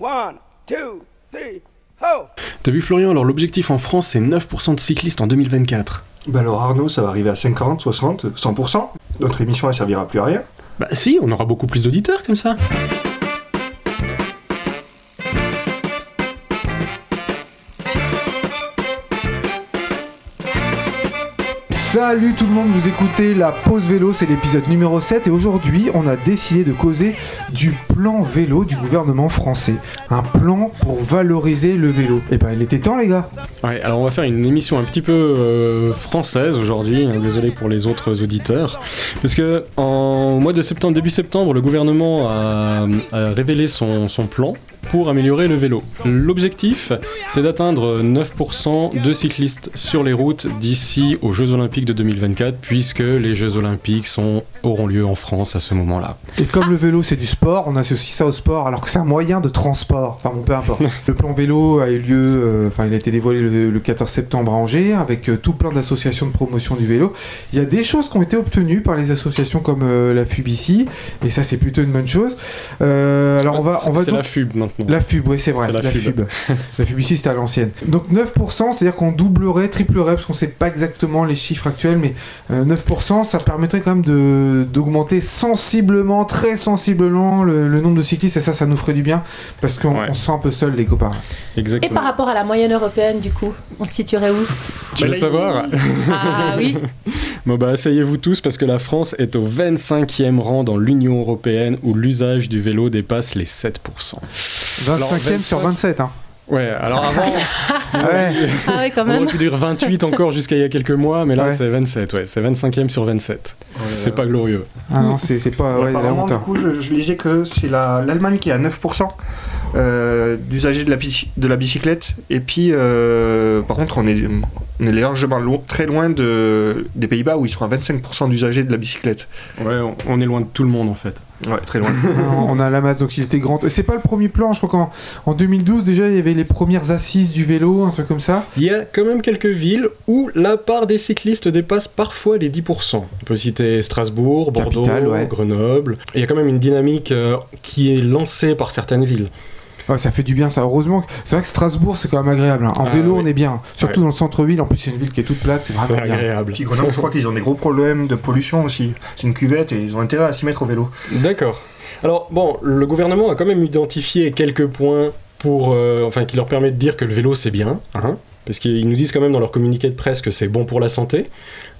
One, two, three, ho! T'as vu Florian, alors l'objectif en France c'est 9% de cyclistes en 2024. Bah alors Arnaud, ça va arriver à 50, 60, 100%. Notre émission, elle servira plus à rien. Bah si, on aura beaucoup plus d'auditeurs comme ça. Salut tout le monde, vous écoutez la pause vélo, c'est l'épisode numéro 7 et aujourd'hui on a décidé de causer du plan vélo du gouvernement français. Un plan pour valoriser le vélo. Et ben il était temps les gars. Ouais, alors on va faire une émission un petit peu euh, française aujourd'hui, hein, désolé pour les autres auditeurs, parce que en mois de septembre, début septembre, le gouvernement a, révélé son plan pour améliorer le vélo. L'objectif, c'est d'atteindre 9% de cyclistes sur les routes d'ici aux Jeux Olympiques de 2024, puisque les Jeux Olympiques sont, auront lieu en France à ce moment-là. Et comme le vélo c'est du sport, on associe ça au sport alors que c'est un moyen de transport. Enfin bon, peu importe. le plan vélo a eu lieu, euh, enfin il a été dévoilé le, le 14 septembre à Angers avec euh, tout plein d'associations de promotion du vélo. Il y a des choses qui ont été obtenues par les associations comme euh, la FUBICI et ça c'est plutôt une bonne chose. Euh, alors on va, on va C'est donc- la FUB maintenant. La FUB, oui, c'est vrai. La La, FUB. FUB. la FUB ici, c'était à l'ancienne. Donc 9%, c'est-à-dire qu'on doublerait, triplerait, parce qu'on sait pas exactement les chiffres actuels, mais euh, 9%, ça permettrait quand même de- d'augmenter sensiblement, très sensiblement le, le nombre de cyclistes, et ça, ça nous ferait du bien, parce qu'on Ouais. se sent un peu seul, les copains. Et Exactement. par rapport à la moyenne européenne, du coup, on se situerait où? Tu veux savoir? Ah oui Bon bah asseyez-vous tous parce que la France est au 25e rang dans l'Union Européenne où l'usage du vélo dépasse les 7%. 25e Alors, sur 27, hein. Ouais, alors avant, Ouais. Ah ouais, quand on même. aurait pu dire 28 encore jusqu'à il y a quelques mois, mais là Ouais. c'est 27, ouais, c'est 25e sur 27. C'est pas glorieux. Ah non, c'est c'est pas... Ouais, il y a Apparemment, du coup, je, je lisais que c'est la- l'Allemagne qui est à 9% euh, d'usagers de, la bici- de la bicyclette. Et puis, euh, par contre, on est, on est largement lo- très loin de, des Pays-Bas où ils sont à 25% d'usagers de la bicyclette. Ouais, on, on est loin de tout le monde en fait. Ouais, très loin. on a la masse, donc il était grand. Et c'est pas le premier plan, je crois qu'en en 2012, déjà, il y avait les premières assises du vélo, un truc comme ça. Il y a quand même quelques villes où la part des cyclistes dépasse parfois les 10%. On peut citer Strasbourg, Bordeaux, ouais. Grenoble. Il y a quand même une dynamique euh, qui est lancée par certaines villes. Ouais, ça fait du bien, ça. Heureusement, que- c'est vrai que Strasbourg, c'est quand même agréable. hein. En Ah, vélo, oui. on est bien. Surtout dans le centre-ville. En plus, c'est une ville qui est toute plate. C'est vraiment agréable. Grenoble, je crois qu'ils ont des gros problèmes de pollution aussi. C'est une cuvette et ils ont intérêt à s'y mettre au vélo. D'accord. Alors, bon, le gouvernement a quand même identifié quelques points pour, euh, enfin, qui leur permettent de dire que le vélo c'est bien, hein, parce qu'ils nous disent quand même dans leur communiqué de presse que c'est bon pour la santé.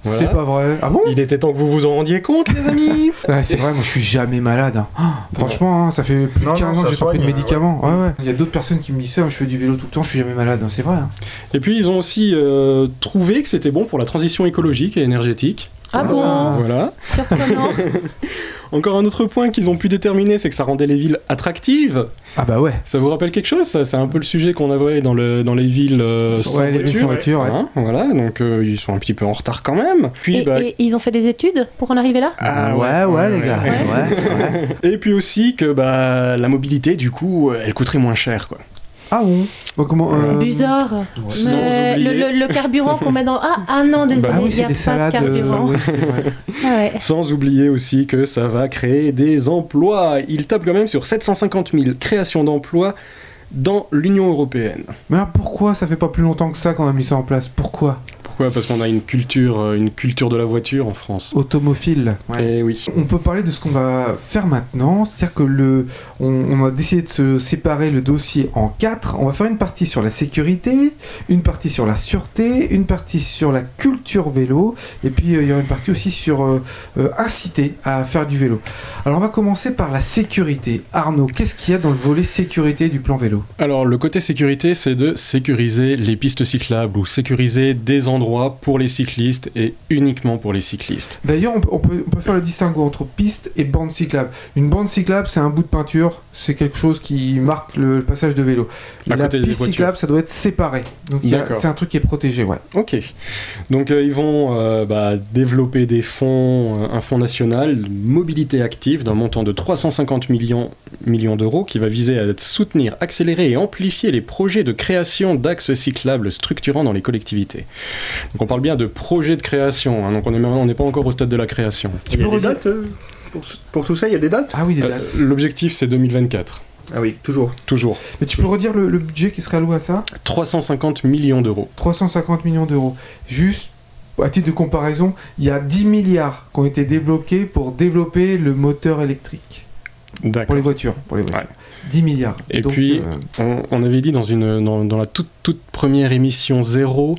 Voilà. C'est pas vrai. Ah bon Il était temps que vous vous en rendiez compte, les amis. Ouais, C'est vrai, moi je suis jamais malade. hein. Ah, franchement, hein, ça fait plus de 15 non, ans que j'ai pas pris de médicaments. Ouais, ouais. Il y a d'autres personnes qui me disent ça. Je fais du vélo tout le temps, je suis jamais malade. hein. C'est vrai. hein. Et puis ils ont aussi euh, trouvé que c'était bon pour la transition écologique et énergétique. Ah bon Voilà. Surprenant. Encore un autre point qu'ils ont pu déterminer, c'est que ça rendait les villes attractives. Ah bah ouais. Ça vous rappelle quelque chose ça? C'est un peu le sujet qu'on avait dans, le, dans les villes euh, sans Ouais, les villes sans voiture. voiture, ouais. Hein, voilà, donc euh, ils sont un petit peu en retard quand même. Puis, Et, bah, et ils ont fait des études pour en arriver là? Ah ouais, ouais, les gars. ouais. Ouais, ouais. Et puis aussi que bah, la mobilité, du coup, elle coûterait moins cher. Quoi. Ah bon Bah, comment euh, Bizarre. Sans Mais le, oublier- le- le carburant qu'on met dans. Ah, ah non, désolé, Ah oui, il n'y c'est a des pas salades. de euh, carburant. oui. Ah ouais. Sans oublier aussi que ça va créer des emplois. Il tape quand même sur 750 000 créations d'emplois dans l'Union européenne. Mais alors pourquoi ça fait pas plus longtemps que ça qu'on a mis ça en place? Pourquoi? Pourquoi? Parce qu'on a une culture, euh, une culture de la voiture en France. Automophile. Ouais. Et oui. On peut parler de ce qu'on va faire maintenant, c'est-à-dire que le, on, on a décidé de se séparer le dossier en quatre. On va faire une partie sur la sécurité, une partie sur la sûreté, une partie sur la culture vélo, et puis euh, il y aura une partie aussi sur euh, euh, inciter à faire du vélo. Alors on va commencer par la sécurité. Arnaud, qu'est-ce qu'il y a dans le volet sécurité du plan vélo? Alors le côté sécurité, c'est de sécuriser les pistes cyclables ou sécuriser des endroits pour les cyclistes et uniquement pour les cyclistes. D'ailleurs, on, peut- on peut, on peut faire le distinguo entre piste et bande cyclable. Une bande cyclable, c'est un bout de peinture, c'est quelque chose qui marque le, passage de vélo. À la piste cyclable, ça doit être séparé. Donc c'est un truc qui est protégé, ouais. Ok. Donc euh, ils vont euh, bah, développer des fonds, euh, un fonds national de mobilité active d'un montant de 350 millions, millions d'euros qui va viser à soutenir, accélérer et amplifier les projets de création d'axes cyclables structurants dans les collectivités. Donc on parle bien de projets de création, hein, donc on est- on n'est pas encore au stade de la création. Y peux dates euh, pour, pour tout ça, il y a des dates? Ah oui, des Euh, dates. L'objectif c'est 2024. Ah oui, toujours. Toujours. Mais tu peux redire le, le budget qui serait alloué à ça? 350 millions d'euros. 350 millions d'euros. Juste, à titre de comparaison, il y a 10 milliards qui ont été débloqués pour développer le moteur électrique. Pour D'accord. les voitures. Pour les voitures. 10 milliards. Et Donc, puis, euh, On, on avait dit dans, une, dans, dans la toute, toute première émission zéro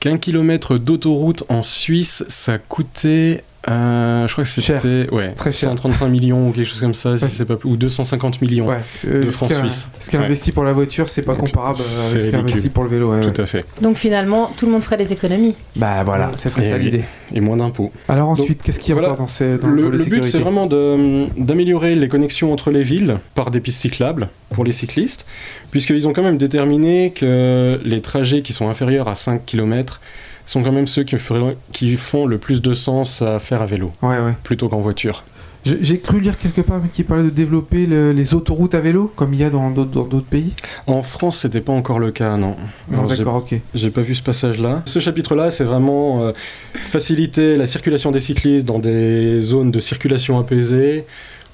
qu'un kilomètre d'autoroute en Suisse, ça coûtait. Euh, je crois que c'était ouais, Très cher. 135 millions ou quelque chose comme ça, si c'est pas ou 250 millions. ouais, euh, de francs suisses. Ce qui est Ouais. investi pour la voiture, c'est pas Donc, comparable c'est avec ce qui est investi pour le vélo. ouais, ouais. Tout à fait. Donc finalement, tout le monde ferait des économies. Bah voilà, ça serait Et- ça l'idée. Et moins d'impôts. Alors ensuite, qu'est-ce qu'il y a voilà. encore dans, ces, dans le, Le, but, c'est vraiment d'améliorer les connexions entre les villes par des pistes cyclables pour les cyclistes, puisqu'ils ont quand même déterminé que les trajets qui sont inférieurs à 5 km sont quand même ceux qui, font le plus de sens à faire à vélo, Ouais, ouais. plutôt qu'en voiture. J'ai cru lire quelque part qui parlait de développer le- les autoroutes à vélo, comme il y a dans d'autres pays. En France, c'était pas encore le cas, non. Non, Non, d'accord, ok. J'ai pas vu ce passage-là. Ce chapitre-là, c'est vraiment euh, faciliter la circulation des cyclistes dans des zones de circulation apaisée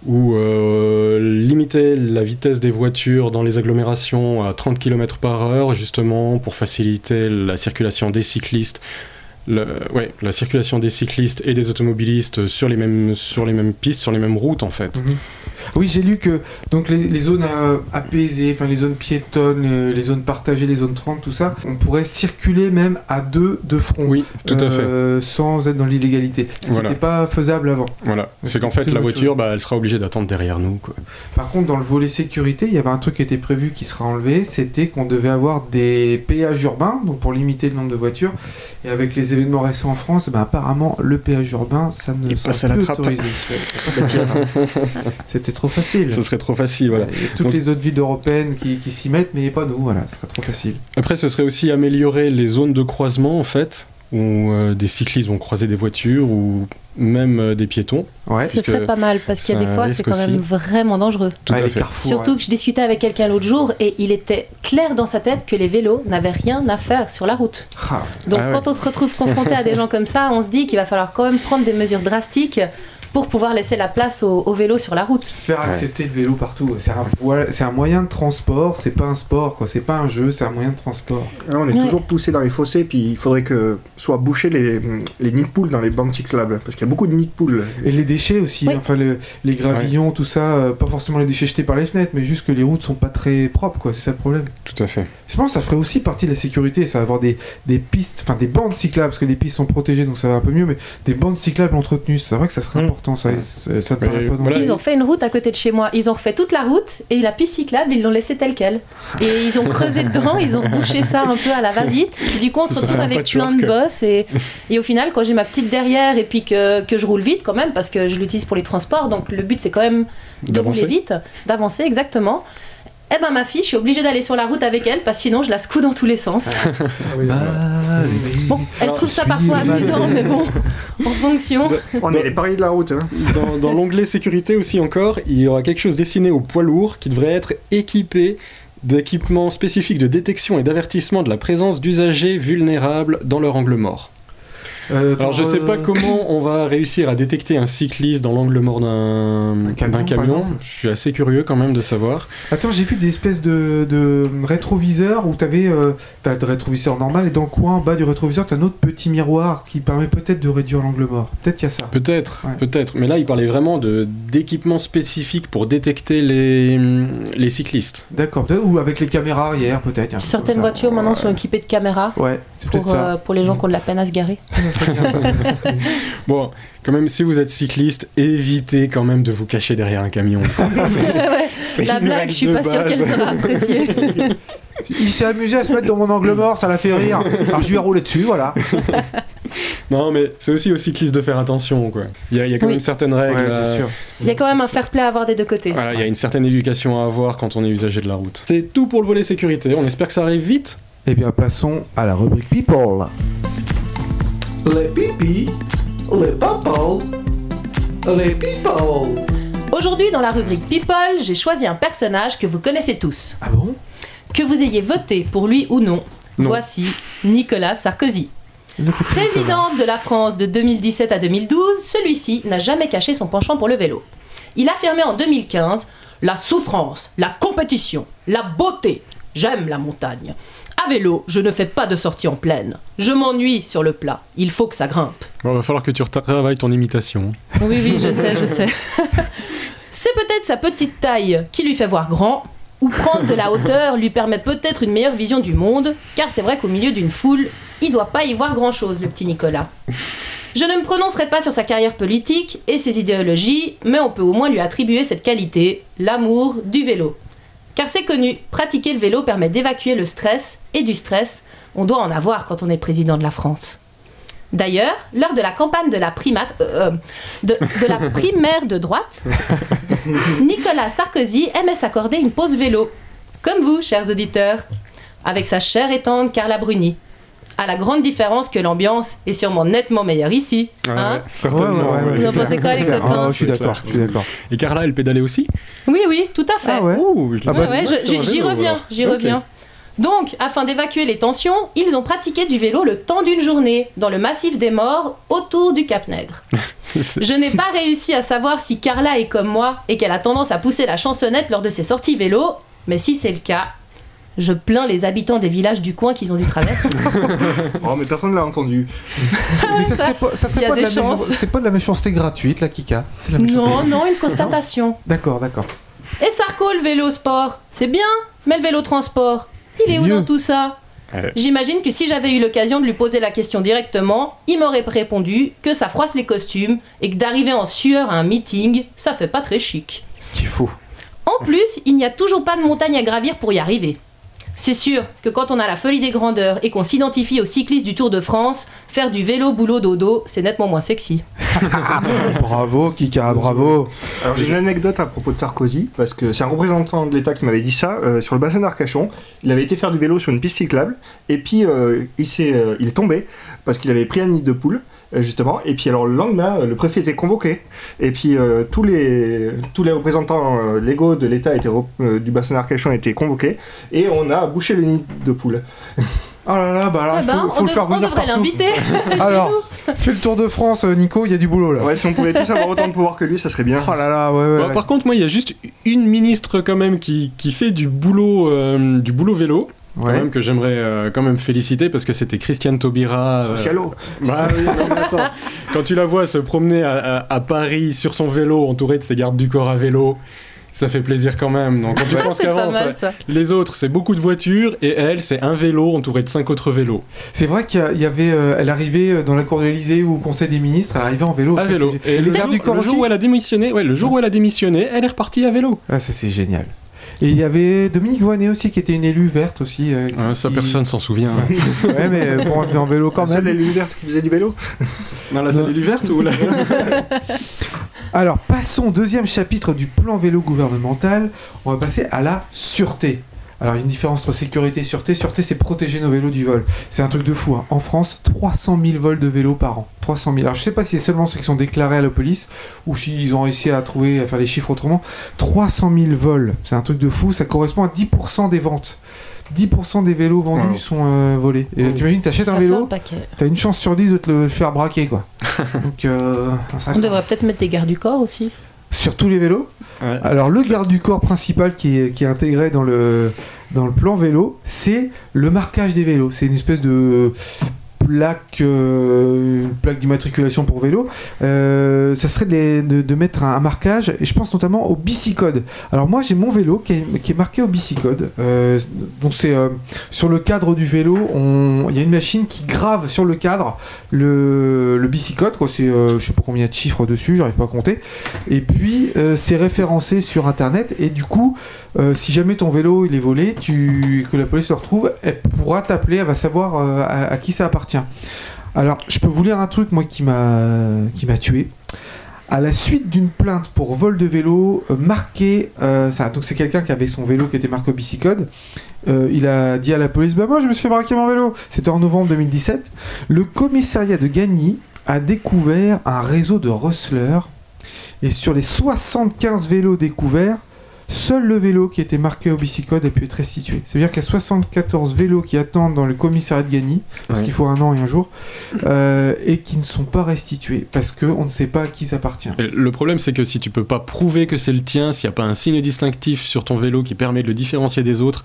ou euh, la vitesse des voitures dans les agglomérations à 30 km par heure, justement pour faciliter la circulation des cyclistes. Le- ouais, la circulation des cyclistes et des automobilistes sur les mêmes, sur les mêmes pistes, sur les mêmes routes en fait. Mhm. Oui, j'ai lu que donc les, les zones euh, apaisées, enfin les zones piétonnes, euh, les zones partagées, les zones 30, tout ça, on pourrait circuler même à deux de front. Oui, tout à fait. euh, Sans être dans l'illégalité. Ce qui n'était pas faisable avant. Voilà. c'est qu'en fait, la voiture, bah, elle sera obligée d'attendre derrière nous. Quoi. Par contre, dans le volet sécurité, il y avait un truc qui était prévu qui sera enlevé, c'était qu'on devait avoir des péages urbains, donc pour limiter le nombre de voitures. Et avec les événements récents en France, ben, apparemment, le péage urbain, ça ne Il sera passe à la plus trappe. autorisé. C'était trop facile. Ce serait trop facile, voilà. Il y a toutes Donc- les autres villes européennes qui, qui s'y mettent, mais pas nous, voilà, ce serait trop facile. Après, ce serait aussi améliorer les zones de croisement, en fait, où euh, des cyclistes vont croiser des voitures ou même euh, des piétons. Ouais, Ce serait pas mal parce qu'il y a des fois, c'est quand même vraiment dangereux. Tout Ouais, à fait. Surtout ouais. que je discutais avec quelqu'un l'autre jour et il était clair dans sa tête que les vélos n'avaient rien à faire sur la route. Ah, Donc Ah ouais. quand on se retrouve confronté à des gens comme ça, on se dit qu'il va falloir quand même prendre des mesures drastiques pour pouvoir laisser la place au, au vélo sur la route. Faire accepter le vélo partout, c'est un, c'est un moyen de transport, c'est pas un sport, quoi. C'est pas un jeu, c'est un moyen de transport. Ah, on est Ouais. toujours poussé dans les fossés, puis il faudrait que soient bouchés les, les nids de poules dans les bandes cyclables, parce qu'il y a beaucoup de nids de poules. Et les déchets aussi, Oui. enfin le- les gravillons, tout ça, euh, pas forcément les déchets jetés par les fenêtres, mais juste que les routes sont pas très propres, quoi. C'est ça le problème. Tout à fait. Je pense que ça ferait aussi partie de la sécurité, ça va avoir des, des pistes, enfin des bandes cyclables, parce que les pistes sont protégées, donc ça va un peu mieux, mais des bandes cyclables entretenues, c'est vrai que ça serait Mm. important, ça, ça, ça te Mais paraît pas non voilà. Ils ont fait une route à côté de chez moi. Ils ont refait toute la route et la piste cyclable, ils l'ont laissée telle quelle. Et ils ont creusé dedans, ils ont bouché ça un peu à la va-vite. Du coup, on se retrouve avec plein de bosses. Et, et au final, quand j'ai ma petite derrière et puis que, que je roule vite quand même, parce que je l'utilise pour les transports, donc le but c'est quand même de rouler vite, d'avancer exactement. Eh ben ma fille, je suis obligée d'aller sur la route avec elle parce que sinon je la secoue dans tous les sens. Bon, elle Alors, trouve ça parfois amusant, mais bon, en fonction. On est les pareils de la route. Hein. Dans, dans l'onglet sécurité aussi encore, il y aura quelque chose destiné aux poids lourds qui devrait être équipé d'équipements spécifiques de détection et d'avertissement de la présence d'usagers vulnérables dans leur angle mort. Euh, Alors je sais pas euh, comment on va réussir à détecter un cycliste dans l'angle mort d'un Un camion, camion. Je suis assez curieux quand même de savoir. Attends, j'ai vu des espèces de, de rétroviseurs où t'avais euh, t'as le rétroviseur normal et dans le coin en bas du rétroviseur t'as un autre petit miroir qui permet peut-être de réduire l'angle mort. Peut-être qu'il y a ça. Peut-être, Ouais. peut-être. Mais là, il parlait vraiment de d'équipements spécifiques pour détecter les, les cyclistes. D'accord, peut-être ou avec les caméras arrière peut-être. Certaines voitures maintenant sont équipées de caméras Ouais, c'est pour, ça. euh, pour les gens qui ont de la peine à se garer. Bon, quand même, si vous êtes cycliste, évitez quand même de vous cacher derrière un camion. C'est La blague, je suis pas sûre qu'elle sera appréciée. Il s'est amusé à se mettre dans mon angle mort, ça l'a fait rire. Alors je lui ai roulé dessus, voilà. Non, mais c'est aussi aux cyclistes de faire attention, quoi. Il y a, il y a quand Oui. même certaines règles. Ouais, bien sûr. Il y a quand même un fair play à avoir des deux côtés. Voilà, il y a une certaine éducation à avoir quand on est usager de la route. C'est tout pour le volet sécurité. On espère que ça arrive vite. Eh bien, passons à la rubrique People. Les pipi, les people, les people. Aujourd'hui, dans la rubrique People, j'ai choisi un personnage que vous connaissez tous. Ah bon? Que vous ayez voté pour lui ou non, Non. voici Nicolas Sarkozy. Président de la France de 2017 à 2012, celui-ci n'a jamais caché son penchant pour le vélo. Il affirmait en 2015 La souffrance, la compétition, la beauté. J'aime la montagne. À vélo, je ne fais pas de sortie en plaine. Je m'ennuie sur le plat. Il faut que ça grimpe. Bon, va falloir que tu retravailles ton imitation. Oui, oui, je sais, je sais. C'est peut-être sa petite taille qui lui fait voir grand, ou prendre de la hauteur lui permet peut-être une meilleure vision du monde, car c'est vrai qu'au milieu d'une foule, il doit pas y voir grand-chose, le petit Nicolas. Je ne me prononcerai pas sur sa carrière politique et ses idéologies, mais on peut au moins lui attribuer cette qualité, l'amour du vélo. Car c'est connu, pratiquer le vélo permet d'évacuer le stress, et du stress, on doit en avoir quand on est président de la France. D'ailleurs, lors de la campagne de la primate, euh, euh, de, de la primaire de droite, Nicolas Sarkozy aimait s'accorder une pause vélo, comme vous, chers auditeurs, avec sa chère et tendre Carla Bruni. À la grande différence que l'ambiance est sûrement nettement meilleure ici. hein certainement. Ouais, ouais, ouais, Vous en pensez quoi, les copains Ah, Je suis d'accord, je suis d'accord. Et Carla, elle pédalait aussi? Oui, oui, tout à fait. Ah ouais? Ouh, je Ah bah, j'y reviens, j'y reviens. Donc, afin d'évacuer les tensions, ils ont pratiqué du vélo le temps d'une journée dans le massif des morts autour du Cap Nègre. Je n'ai pas réussi à savoir si Carla est comme moi et qu'elle a tendance à pousser la chansonnette lors de ses sorties vélo, mais si c'est le cas, je plains les habitants des villages du coin qu'ils ont dû traverser. Oh, mais personne l'a entendu. Mais ça ça, serait pas, ça serait y a pas de la c'est pas de la méchanceté gratuite, la Kika. La non, non, une constatation. D'accord, d'accord. Et Sarko, le vélo sport, c'est bien, mais le vélo transport, il est où mieux. dans tout ça Ouais. J'imagine que si j'avais eu l'occasion de lui poser la question directement, il m'aurait répondu que ça froisse les costumes et que d'arriver en sueur à un meeting, ça fait pas très chic. Ce qu'il faut. En plus, il n'y a toujours pas de montagne à gravir pour y arriver. C'est sûr que quand on a la folie des grandeurs et qu'on s'identifie aux cyclistes du Tour de France, faire du vélo boulot dodo, c'est nettement moins sexy. Bravo, Kika, bravo. Alors j'ai une anecdote à propos de Sarkozy, parce que c'est un représentant de l'État qui m'avait dit ça, euh, sur le bassin d'Arcachon, il avait été faire du vélo sur une piste cyclable, et puis euh, il, s'est, euh, il tombait, parce qu'il avait pris un nid de poule, euh, justement, et puis alors le lendemain, euh, le préfet était convoqué, et puis euh, tous, les, tous les représentants euh, légaux de l'État euh, du bassin d'Arcachon étaient convoqués, et on a bouché le nid de poule. Oh là là, bah alors il ben, faut, le faire dev- on venir devrait l'inviter. Alors, fais le tour de France, euh, Nico, il y a du boulot là. Ouais, si on pouvait tous avoir autant de pouvoir que lui, ça serait bien. Oh là là, ouais, ouais. par contre, moi, il y a juste une ministre quand même qui, qui fait du boulot, euh, du boulot vélo. Quand Ouais. même que j'aimerais euh, quand même féliciter parce que c'était Christiane Taubira. euh, Socialo. Bah oui, non, mais attends. Quand tu la vois se promener à, à- à Paris sur son vélo, entourée de ses gardes du corps à vélo, ça fait plaisir quand même. Donc quand tu penses qu'avant, mal ça- ça. les autres, c'est beaucoup de voitures et elle, c'est un vélo entouré de cinq autres vélos. C'est vrai qu'il y avait, euh, elle arrivait euh, dans la cour de l'Elysée ou au Conseil des ministres, elle arrivait en vélo. À Ça, vélo. c'est- Et Et le, jour, du corps le aussi. jour où elle a démissionné, ouais, le jour où elle a démissionné, elle est repartie à vélo. Ah, ça c'est génial. Et il y avait Dominique Voynet aussi qui était une élue verte aussi. euh, qui- Ah, ça, qui- personne s'en souvient. Ouais, mais euh, bon, en vélo quand Seule même. l'élu verte qui faisait du vélo. non, la salle verte ou la... Alors, passons au deuxième chapitre du plan vélo gouvernemental. On va passer à la sûreté. Alors, il y a une différence entre sécurité et sûreté. Sûreté, c'est protéger nos vélos du vol. C'est un truc de fou. hein. En France, 300 000 vols de vélos par an. 300 000. Alors, je sais pas si c'est seulement ceux qui sont déclarés à la police ou s'ils ont réussi à trouver, à faire les chiffres autrement. 300 000 vols. C'est un truc de fou. Ça correspond à 10% des ventes. 10% des vélos vendus Wow. sont euh, volés. Et Wow. t'imagines, t'achètes un un vélo, paquet. t'as une chance sur 10 de te le faire braquer, quoi. Donc, euh, On devrait peut-être mettre des gardes du corps aussi. sur tous les vélos Alors le garde du corps principal qui est, intégré dans le plan vélo, c'est le marquage des vélos. C'est une espèce de plaque, euh, plaque d'immatriculation pour vélo. Euh, ça serait de, mettre un, marquage, et je pense notamment au bicicode. Alors moi j'ai mon vélo qui est, qui est marqué au bicicode. Euh, donc c'est sur le cadre du vélo, il y a une machine qui grave sur le cadre le, le bicicode. Quoi. C'est, je sais pas combien de chiffres dessus, j'arrive pas à compter. Et puis c'est référencé sur internet et du coup si jamais ton vélo il est volé, tu, que la police le retrouve, elle pourra t'appeler, elle va savoir à qui ça appartient. Alors je peux vous lire un truc moi qui m'a tué. À la suite d'une plainte pour vol de vélo euh, marqué, euh, donc c'est quelqu'un qui avait son vélo qui était marqué au bicicode, euh, il a dit à la police Bah, moi je me suis fait braquer mon vélo. C'était en novembre 2017. Le commissariat de Gagny a découvert un réseau de rustlers et sur les 75 vélos découverts, seul le vélo qui était marqué au bicicode a pu être restitué. C'est-à-dire qu'il y a 74 vélos qui attendent dans le commissariat de Gagny, parce Ouais. qu'il faut un an et un jour, euh, et qui ne sont pas restitués, parce qu'on ne sait pas à qui ça appartient. Le problème, c'est que si tu peux pas prouver que c'est le tien, s'il n'y a pas un signe distinctif sur ton vélo qui permet de le différencier des autres,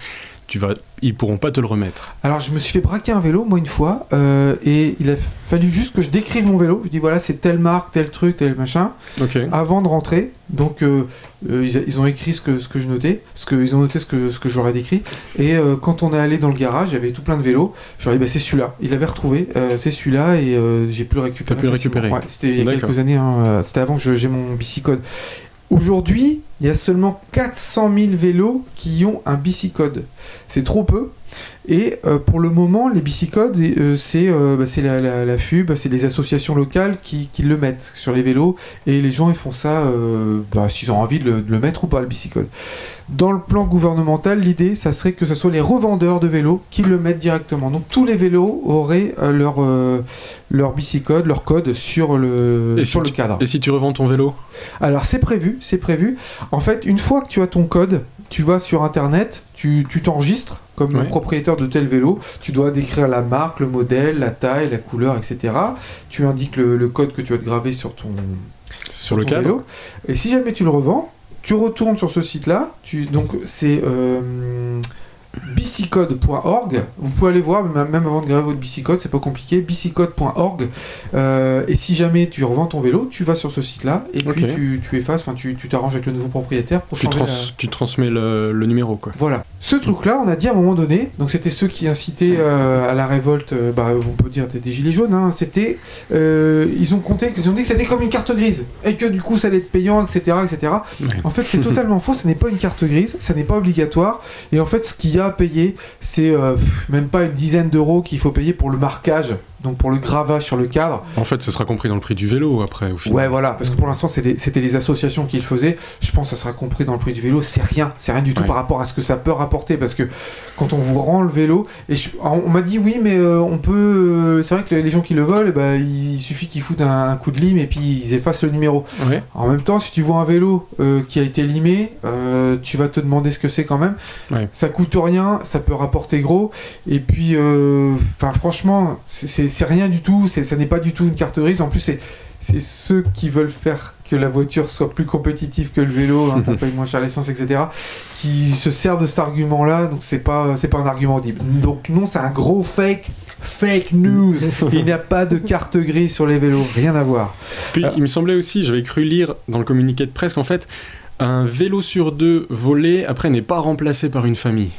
tu vas, ils pourront pas te le remettre. Alors je me suis fait braquer un vélo moi une fois euh, et il a fallu juste que je décrive mon vélo. Je dis voilà c'est telle marque, tel truc, tel machin Ok. avant de rentrer. Donc euh, euh, ils, a- ils ont écrit ce que, ce que je notais, ce que, ils ont noté ce que, ce que ai décrit. Et euh, quand on est allé dans le garage, il y avait tout plein de vélos. Ai dit bah, c'est celui-là. Il avait retrouvé, c'est celui-là et j'ai pu le récupérer. Pu le récupérer. Ouais, c'était il y a quelques années, hein, c'était avant que j'ai mon bicicode. Aujourd'hui, il y a seulement 400 000 vélos qui ont un bicicode. C'est trop peu. Et euh, pour le moment, les bicicodes, euh, c'est euh, bah, la, la, la FUB, c'est les associations locales qui, qui le mettent sur les vélos. Et les gens, ils font ça euh, bah, s'ils ont envie de le, de le mettre ou pas, le bicicode. Dans le plan gouvernemental, l'idée, ça serait que ce soit les revendeurs de vélos qui le mettent directement. Donc tous les vélos auraient leur, leur bicicode, leur code sur le, Et sur si le cadre. Et si tu revends ton vélo? Alors c'est prévu, c'est prévu. En fait, une fois que tu as ton code, tu vas sur internet, tu tu t'enregistres comme Ouais. propriétaire de tel vélo. Tu dois décrire la marque, le modèle, la taille, la couleur, etc. Tu indiques le, le code que tu vas te graver sur ton, sur le ton cadre vélo. Et si jamais tu le revends, tu retournes sur ce site-là. Tu, donc c'est euh, bicicode.org. Vous pouvez aller voir, même avant de graver votre bicicode, c'est pas compliqué. bicicode.org. Euh, et si jamais tu revends ton vélo, tu vas sur ce site-là et puis tu, tu effaces, enfin tu t'arranges avec le nouveau propriétaire pour tu, changer trans- la... tu transmets le, le numéro, quoi. Voilà. Ce truc-là, on a dit à un moment donné, donc c'était ceux qui incitaient euh, à la révolte, euh, bah, on peut dire des, des gilets jaunes, hein, c'était, ils ont compté, ils ont dit que c'était comme une carte grise, et que du coup ça allait être payant, etc. etc. Ouais. En fait, c'est totalement faux, ce n'est pas une carte grise, ça n'est pas obligatoire, et en fait, ce qu'il y a à payer, c'est euh, même pas une dizaine d'euros qu'il faut payer pour le marquage, donc pour le gravage sur le cadre. En fait, ce sera compris dans le prix du vélo, après, au final. Ouais, voilà, parce que pour l'instant, c'était les associations qui le faisaient. Je pense que ça sera compris dans le prix du vélo. C'est rien, c'est rien du tout Ouais. par rapport à ce que ça peut rapporter. Parce que quand on vous rend le vélo, et je- on m'a dit oui, mais euh, on peut. euh, c'est vrai que les gens qui le volent, ben, il suffit qu'ils foutent un, un coup de lime et puis ils effacent le numéro. Ouais. En même temps, si tu vois un vélo euh, qui a été limé, tu vas te demander ce que c'est quand même. Ouais. Ça coûte rien, ça peut rapporter gros. Et puis, enfin, franchement, c'est- c'est rien du tout. Ça n'est pas du tout une carte grise. En plus, c'est c'est ceux qui veulent faire que la voiture soit plus compétitive que le vélo, hein, qu'on paye moins cher l'essence, etc., qui se servent de cet argument-là. Donc, c'est pas, c'est pas un argument audible. Donc, non, c'est un gros fake. Fake news. Il n'y a pas de carte grise sur les vélos. Rien à voir. Puis, Ah. il me semblait aussi, j'avais cru lire dans le communiqué de presse qu'en fait, un vélo sur deux volé, après, n'est pas remplacé par une famille.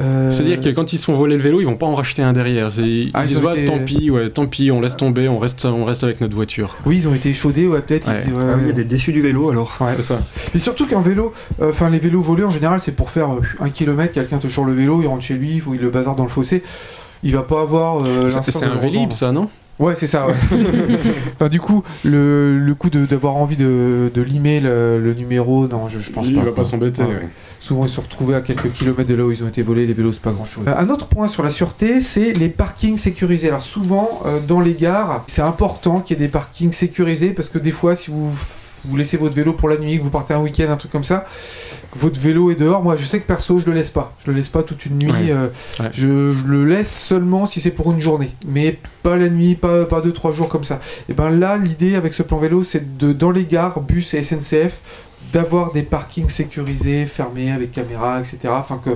Euh, C'est-à-dire que quand ils se font voler le vélo, ils vont pas en racheter un derrière. C'est- Ils Ah, ils disent, ouais, été- tant pis, ouais, tant pis, on laisse tomber, on reste, on reste avec notre voiture. Oui, ils ont été échaudés, ouais, peut-être. Ouais. ils- ouais, Ah oui, il y a des déçus du vélo alors. Ouais. C'est ça. Mais surtout qu'un vélo, euh, enfin les vélos volés en général, c'est pour faire euh, un kilomètre, quelqu'un te sur le vélo, il rentre chez lui, il faut il le bazar dans le fossé. Il va pas avoir. euh, C'est un Vélib, ça, non? Ouais, c'est ça, ouais. Enfin, du coup, le, le coup de- d'avoir envie de, de limer le, le numéro, non, je, je pense Il pas. va quoi. pas s'embêter. Ouais. ouais. Souvent, ils se sont retrouvés à quelques kilomètres de là où ils ont été volés. Les vélos, c'est pas grand chose. un autre point sur la sûreté, c'est les parkings sécurisés. Alors, souvent, euh, dans les gares, c'est important qu'il y ait des parkings sécurisés parce que des fois, si vous, vous laissez votre vélo pour la nuit, que vous partez un week-end, un truc comme ça, que votre vélo est dehors, moi, je sais que perso, je le laisse pas. Je le laisse pas toute une nuit. Ouais. euh, Ouais. Je, je le laisse seulement si c'est pour une journée. Mais pas la nuit, pas, pas deux, trois jours comme ça. Et ben là, l'idée avec ce plan vélo, c'est de, dans les gares, bus et SNCF, d'avoir des parkings sécurisés, fermés avec caméra, etc. Afin que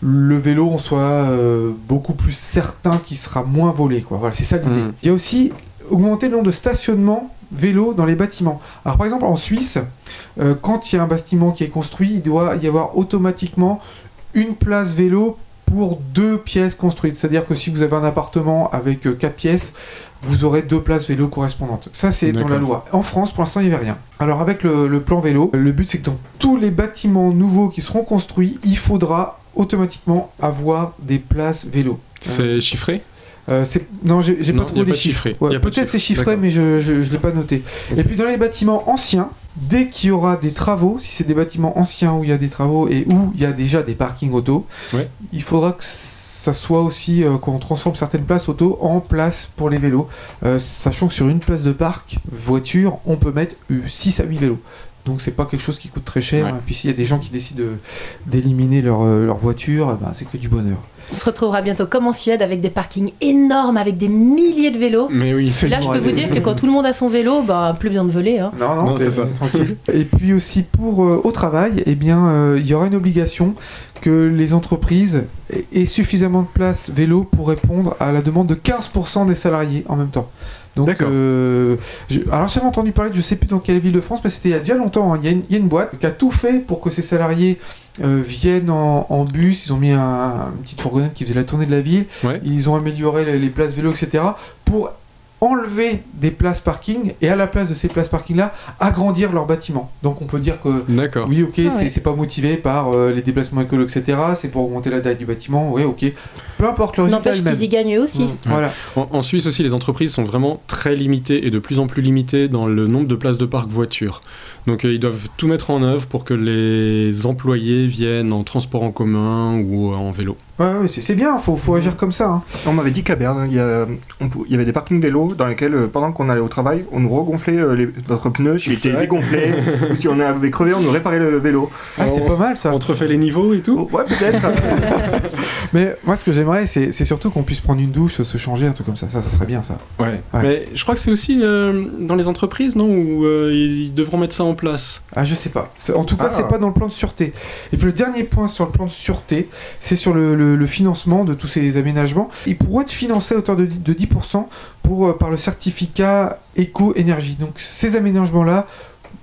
le vélo, on soit euh, beaucoup plus certain qu'il sera moins volé. Quoi. Voilà, c'est ça l'idée. Mm. Il y a aussi augmenter le nombre de stationnements vélo dans les bâtiments. Alors par exemple en Suisse, euh, quand il y a un bâtiment qui est construit, il doit y avoir automatiquement une place vélo pour deux pièces construites. C'est-à-dire que si vous avez un appartement avec euh, quatre pièces, vous aurez deux places vélo correspondantes. Ça, c'est dans la loi. En France, pour l'instant, il n'y avait rien. Alors, avec le, le plan vélo, le but, c'est que dans tous les bâtiments nouveaux qui seront construits, il faudra automatiquement avoir des places vélo. C'est chiffré? Euh, non, j'ai pas trouvé les chiffres. Ouais, pas de Peut-être c'est chiffré, mais je, je l'ai pas noté. Et puis dans les bâtiments anciens, dès qu'il y aura des travaux, si c'est des bâtiments anciens où il y a des travaux et où il y a déjà des parkings auto, Ouais. il faudra que ça soit aussi euh, qu'on transforme certaines places auto en places pour les vélos, Euh, sachant que sur une place de parc voiture, on peut mettre 6 à 8 vélos. Donc c'est pas quelque chose qui coûte très cher. Ouais. Et puis s'il y a des gens qui décident de- d'éliminer leur, euh, leur voiture, eh ben, c'est que du bonheur. On se retrouvera bientôt comme en Suède avec des parkings énormes, avec des milliers de vélos. Mais oui. Et là, je peux vous dire que quand tout le monde a son vélo, bah, plus besoin de voler. Hein. Non, non, c'est ça. tranquille. Et puis aussi pour euh, au travail, eh bien, euh, il y aura une obligation que les entreprises aient- aient suffisamment de place vélo pour répondre à la demande de 15% des salariés en même temps. Donc, euh, je- alors j'avais entendu parler, je sais plus dans quelle ville de France, mais c'était il y a déjà longtemps. hein. Il y, a une- il y a une boîte qui a tout fait pour que ses salariés euh, viennent en, en bus. Ils ont mis un, une petite fourgonnette qui faisait la tournée de la ville. Ouais. Ils ont amélioré les, les places vélo, etc. pour enlever des places parking et à la place de ces places parking là agrandir leur bâtiment donc on peut dire que D'accord. oui ok Ah c'est ouais. pas motivé par euh, les déplacements écolo etc c'est pour augmenter la taille du bâtiment oui ok peu importe le résultat N'empêche qu'ils y gagnent eux aussi. Mm, voilà En, en Suisse aussi, les entreprises sont vraiment très limitées et de plus en plus limitées dans le nombre de places de parc voiture. Donc euh, ils doivent tout mettre en œuvre pour que les employés viennent en transport en commun ou euh, en vélo. Ouais, ouais, c'est bien faut, faut agir comme ça hein. On m'avait dit qu'à Berne, il y, a- on pou- il y avait des parkings vélos dans lesquels, euh, pendant qu'on allait au travail, on nous regonflait euh, les- notre pneu s'il était dégonflé, ou si on avait crevé, on nous réparait le, le vélo. ah c'est pas mal ça On te refait les niveaux et tout Oh, ouais, peut-être. mais moi ce que j'aimerais c'est surtout qu'on puisse prendre une douche se changer un truc comme ça ça ça serait bien ça Ouais. Ouais. Mais je crois que c'est aussi euh, dans les entreprises, non Où euh, ils devront mettre ça en place. Ah, je sais pas. En tout cas, Ah. c'est pas dans le plan de sûreté. Et puis le dernier point sur le plan de sûreté, c'est sur le, le- le financement de tous ces aménagements. Ils pourront être financés à hauteur de, dix- de 10% pour, euh, par le certificat éco-énergie. Donc ces aménagements-là,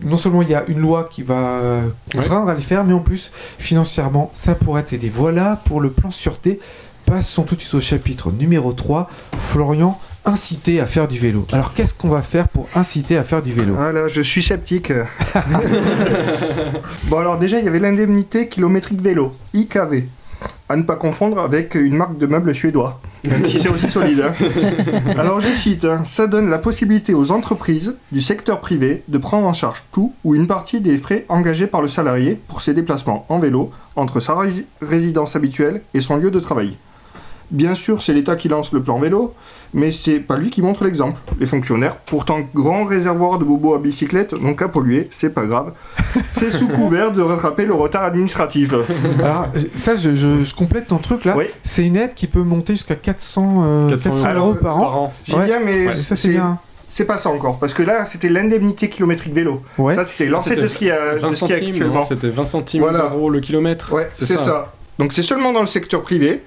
non seulement il y a une loi qui va euh, contraindre à les faire, mais en plus, financièrement, ça pourrait être aidé. Voilà pour le plan sûreté. Passons tout de suite au chapitre numéro 3. Florian, inciter à faire du vélo. Alors qu'est-ce qu'on va faire pour inciter à faire du vélo? Voilà, je suis sceptique. bon, alors déjà, il y avait l'indemnité kilométrique vélo, IKV. À ne pas confondre avec une marque de meubles suédois, même si c'est aussi solide. hein. Alors je cite, hein, ça donne la possibilité aux entreprises du secteur privé de prendre en charge tout ou une partie des frais engagés par le salarié pour ses déplacements en vélo entre sa rési- résidence habituelle et son lieu de travail. Bien sûr, c'est l'État qui lance le plan vélo, mais c'est pas lui qui montre l'exemple. Les fonctionnaires, pourtant grands réservoirs de bobos à bicyclette, n'ont qu'à polluer, c'est pas grave. C'est sous couvert de rattraper le retard administratif. Alors, ça, je, je- je complète ton truc là. Oui. C'est une aide qui peut monter jusqu'à 400, euh, 400 400 euros euros par an. Par an. J'ai Ouais. bien, mais Ouais, ça, c'est bien. c'est pas ça encore. Parce que là, c'était l'indemnité kilométrique vélo. Ouais. Ça, c'était l'ancêtre de ce qu'il y a, 20 de ce qu'il y a centimes, non actuellement. C'était 20 centimes Voilà. d'euros le kilomètre. Ouais, c'est ça. Donc c'est seulement dans le secteur privé,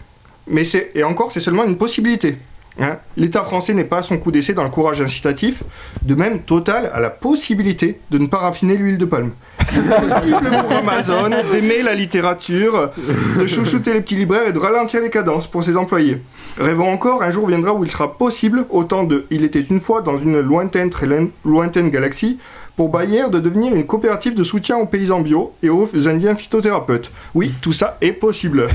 mais c'est et encore c'est seulement une possibilité. hein. L'État français n'est pas à son coup d'essai dans le courage incitatif. De même, Total a la possibilité de ne pas raffiner l'huile de palme. Il est possible pour Amazon d'aimer la littérature, de chouchouter les petits libraires et de ralentir les cadences pour ses employés. Rêvons encore, un jour viendra où il sera possible, au temps de Il était une fois dans une lointaine, très loin- lointaine galaxie, pour Bayer de devenir une coopérative de soutien aux paysans bio et aux indiens phytothérapeutes. Oui, tout ça est possible.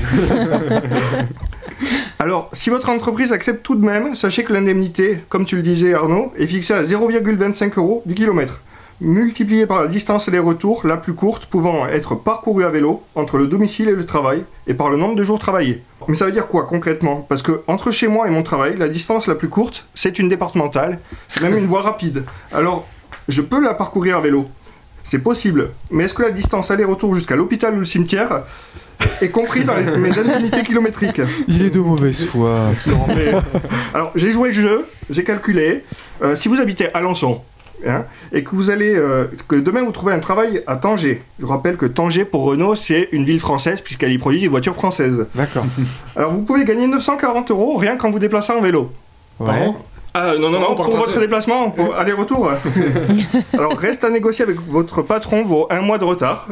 Alors, si votre entreprise accepte tout de même, sachez que l'indemnité, comme tu le disais Arnaud, est fixée à 0,25 euros du kilomètre, multiplié par la distance aller-retour, la plus courte pouvant être parcourue à vélo entre le domicile et le travail, et par le nombre de jours travaillés. Mais ça veut dire quoi concrètement? Parce que entre chez moi et mon travail, la distance la plus courte, c'est une départementale, c'est même une voie rapide. Alors, je peux la parcourir à vélo. C'est possible. Mais est-ce que la distance aller-retour jusqu'à l'hôpital ou le cimetière est compris dans les- mes indemnités kilométriques Il est de mauvaise foi. Alors, j'ai joué le jeu, j'ai calculé. Euh, si vous habitez à Alençon, hein, et que vous allez, euh, que demain vous trouvez un travail à Tanger, je rappelle que Tanger pour Renault c'est une ville française puisqu'elle y produit des voitures françaises. D'accord. Alors vous pouvez gagner 940 euros rien qu'en vous déplaçant en vélo. Ouais. Ah non, non, non, pour partagé. votre déplacement, pour aller-retour. Alors reste à négocier avec votre patron vos un mois de retard.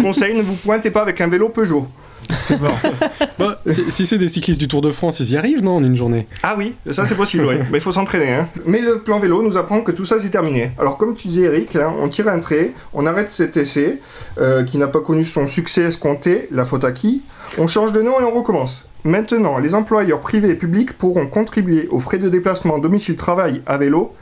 Conseil, ne vous pointez pas avec un vélo Peugeot. C'est mort. Bah, si si c'est des cyclistes du Tour de France, ils y arrivent, non, en une journée? Ah oui, ça c'est possible, oui. Mais il faut s'entraîner. Hein. Mais le plan vélo nous apprend que tout ça c'est terminé. Alors comme tu disais Eric, hein, on tire un trait, on arrête cet essai euh, qui n'a pas connu son succès escompté, la faute à qui? On change de nom et on recommence. Maintenant, les employeurs privés et publics pourront contribuer aux frais de déplacement domicile-travail à vélo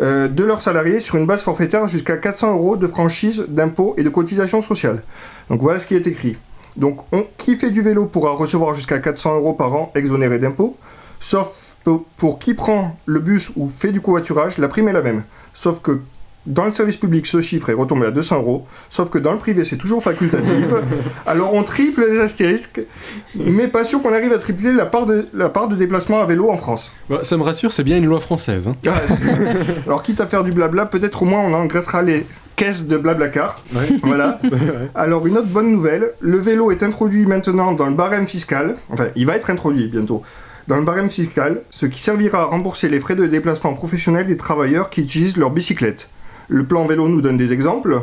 euh, de leurs salariés sur une base forfaitaire jusqu'à 400 euros de franchise, d'impôts et de cotisations sociales. Donc voilà ce qui est écrit. Donc on, qui fait du vélo pourra recevoir jusqu'à 400 euros par an exonérés d'impôts, sauf pour qui prend le bus ou fait du covoiturage, la prime est la même. Sauf que Dans le service public, ce chiffre est retombé à 200 euros, sauf que dans le privé, c'est toujours facultatif. Alors on triple les astérisques, mais pas sûr qu'on arrive à tripler la part de, la part de déplacement à vélo en France. Bah, ça me rassure, c'est bien une loi française. hein. Alors quitte à faire du blabla, peut-être au moins on engraissera les caisses de Blablacar. Voilà. Alors une autre bonne nouvelle, le vélo est introduit maintenant dans le barème fiscal, enfin il va être introduit bientôt, dans le barème fiscal, ce qui servira à rembourser les frais de déplacement professionnel des travailleurs qui utilisent leur bicyclette. Le plan vélo nous donne des exemples.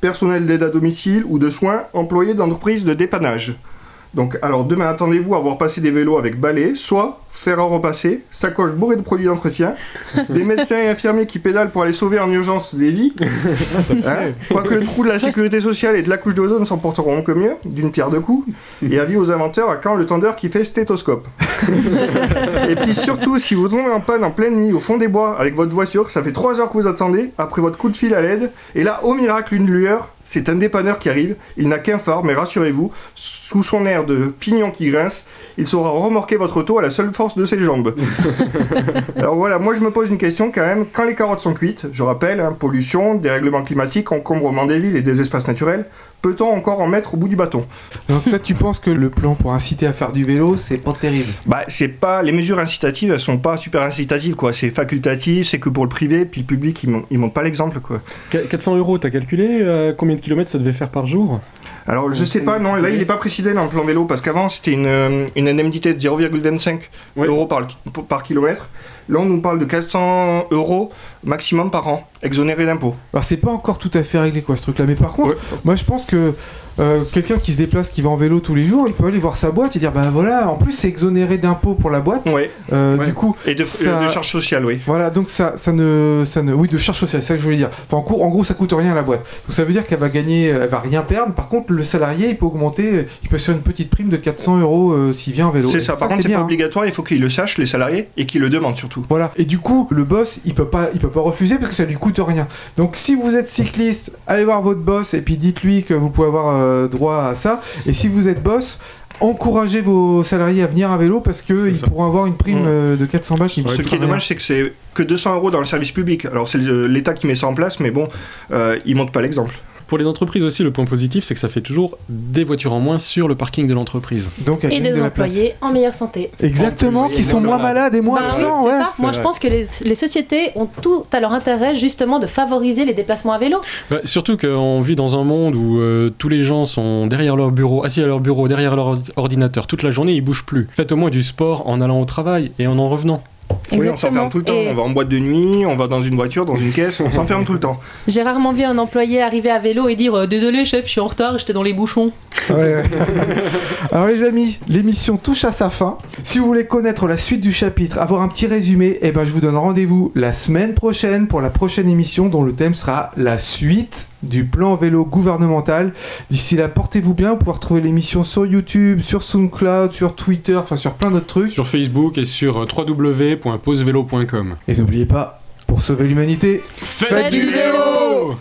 Personnel d'aide à domicile ou de soins, employés d'entreprises de dépannage. Donc, alors demain, attendez-vous à voir passer des vélos avec balai, soit fer à repasser, sacoche bourrée de produits d'entretien, des médecins et infirmiers qui pédalent pour aller sauver en urgence des vies. Hein Quoique le trou de la sécurité sociale et de la couche d'ozone s'en porteront que mieux, d'une pierre deux coups. Et avis aux inventeurs à quand le tendeur qui fait stéthoscope. et puis surtout, si vous tombez en panne en pleine nuit au fond des bois avec votre voiture, ça fait 3 heures que vous attendez, après votre coup de fil à l'aide, et là, au miracle, une lueur, c'est un dépanneur qui arrive, il n'a qu'un phare, mais rassurez-vous, sous son air de pignon qui grince, il saura remorquer votre auto à la seule force de ses jambes. Alors voilà, moi je me pose une question quand même, quand les carottes sont cuites, je rappelle, hein, pollution, dérèglement climatique, encombrement des villes et des espaces naturels, peut-on encore en mettre au bout du bâton? Donc toi, tu penses que le plan pour inciter à faire du vélo, c'est pas terrible? Bah c'est pas, les mesures incitatives, elles sont pas super incitatives quoi, c'est facultatif, c'est que pour le privé, puis le public, ils mon- ils montrent pas l'exemple quoi. Qu- 400 euros, t'as calculé euh, combien de kilomètres ça devait faire par jour? Alors je sais pas, non, là il est pas précisé dans le plan vélo, parce qu'avant c'était une, euh, une indemnité de 0,25 Ouais. euros par, par kilomètre. Là on nous parle de 400 euros maximum par an, exonéré d'impôts. Alors c'est pas encore tout à fait réglé quoi ce truc là, mais par contre, Ouais. moi je pense que euh, quelqu'un qui se déplace, qui va en vélo tous les jours, il peut aller voir sa boîte et dire bah voilà, en plus c'est exonéré d'impôts pour la boîte, Ouais, Euh, Ouais. du coup et de, Ça- de charges sociales, oui. Voilà, donc ça, ça ne, ça ne, oui, de charge sociale, c'est ça que je voulais dire. Enfin, en, cours, en gros, ça coûte rien à la boîte. Donc ça veut dire qu'elle va gagner, elle va rien perdre. Par contre, le salarié, il peut augmenter, il peut faire une petite prime de 400 euros euh, s'il vient en vélo. C'est Et ça, par contre c'est bien, pas hein. obligatoire, il faut qu'ils le sachent, les salariés, et qu'ils le demandent surtout. Voilà. Et du coup, le boss, il peut pas, il peut pas refuser parce que ça lui coûte rien. Donc, si vous êtes cycliste, allez voir votre boss et puis dites-lui que vous pouvez avoir euh, droit à ça. Et si vous êtes boss, encouragez vos salariés à venir à vélo parce que ils ça. pourront avoir une prime euh, de 400 balles qui Ce qui est dommage, c'est que c'est que 200 euros dans le service public. Alors c'est l'État qui met ça en place, mais bon, euh, il montre pas l'exemple. Pour les entreprises aussi, le point positif, c'est que ça fait toujours des voitures en moins sur le parking de l'entreprise. Donc, Et des de la place. employés en meilleure santé. Exactement, qui sont moins malades et moins Bah absents, c'est ouais. ça. Moi, je pense que les, les sociétés ont tout à leur intérêt justement de favoriser les déplacements à vélo. Bah, surtout qu'on vit dans un monde où euh, tous les gens sont derrière leur bureau, assis à leur bureau, derrière leur ordi- ordinateur toute la journée, ils bougent plus. Faites au moins du sport en allant au travail et en en revenant. Oui, on s'enferme tout le temps. Et On va en boîte de nuit, on va dans une voiture, dans une caisse, on s'enferme tout le temps. J'ai rarement vu un employé arriver à vélo et dire euh, Désolé, chef, je suis en retard, j'étais dans les bouchons. Ouais, ouais. Alors les amis, l'émission touche à sa fin. Si vous voulez connaître la suite du chapitre, avoir un petit résumé, eh ben je vous donne rendez-vous la semaine prochaine pour la prochaine émission dont le thème sera la suite du plan vélo gouvernemental. D'ici là, portez-vous bien. Vous pouvez retrouver l'émission sur YouTube, sur SoundCloud, sur Twitter, enfin sur plein d'autres trucs. Sur Facebook et sur euh, www.posevelo.com. Et n'oubliez pas, pour sauver l'humanité, Faites du vélo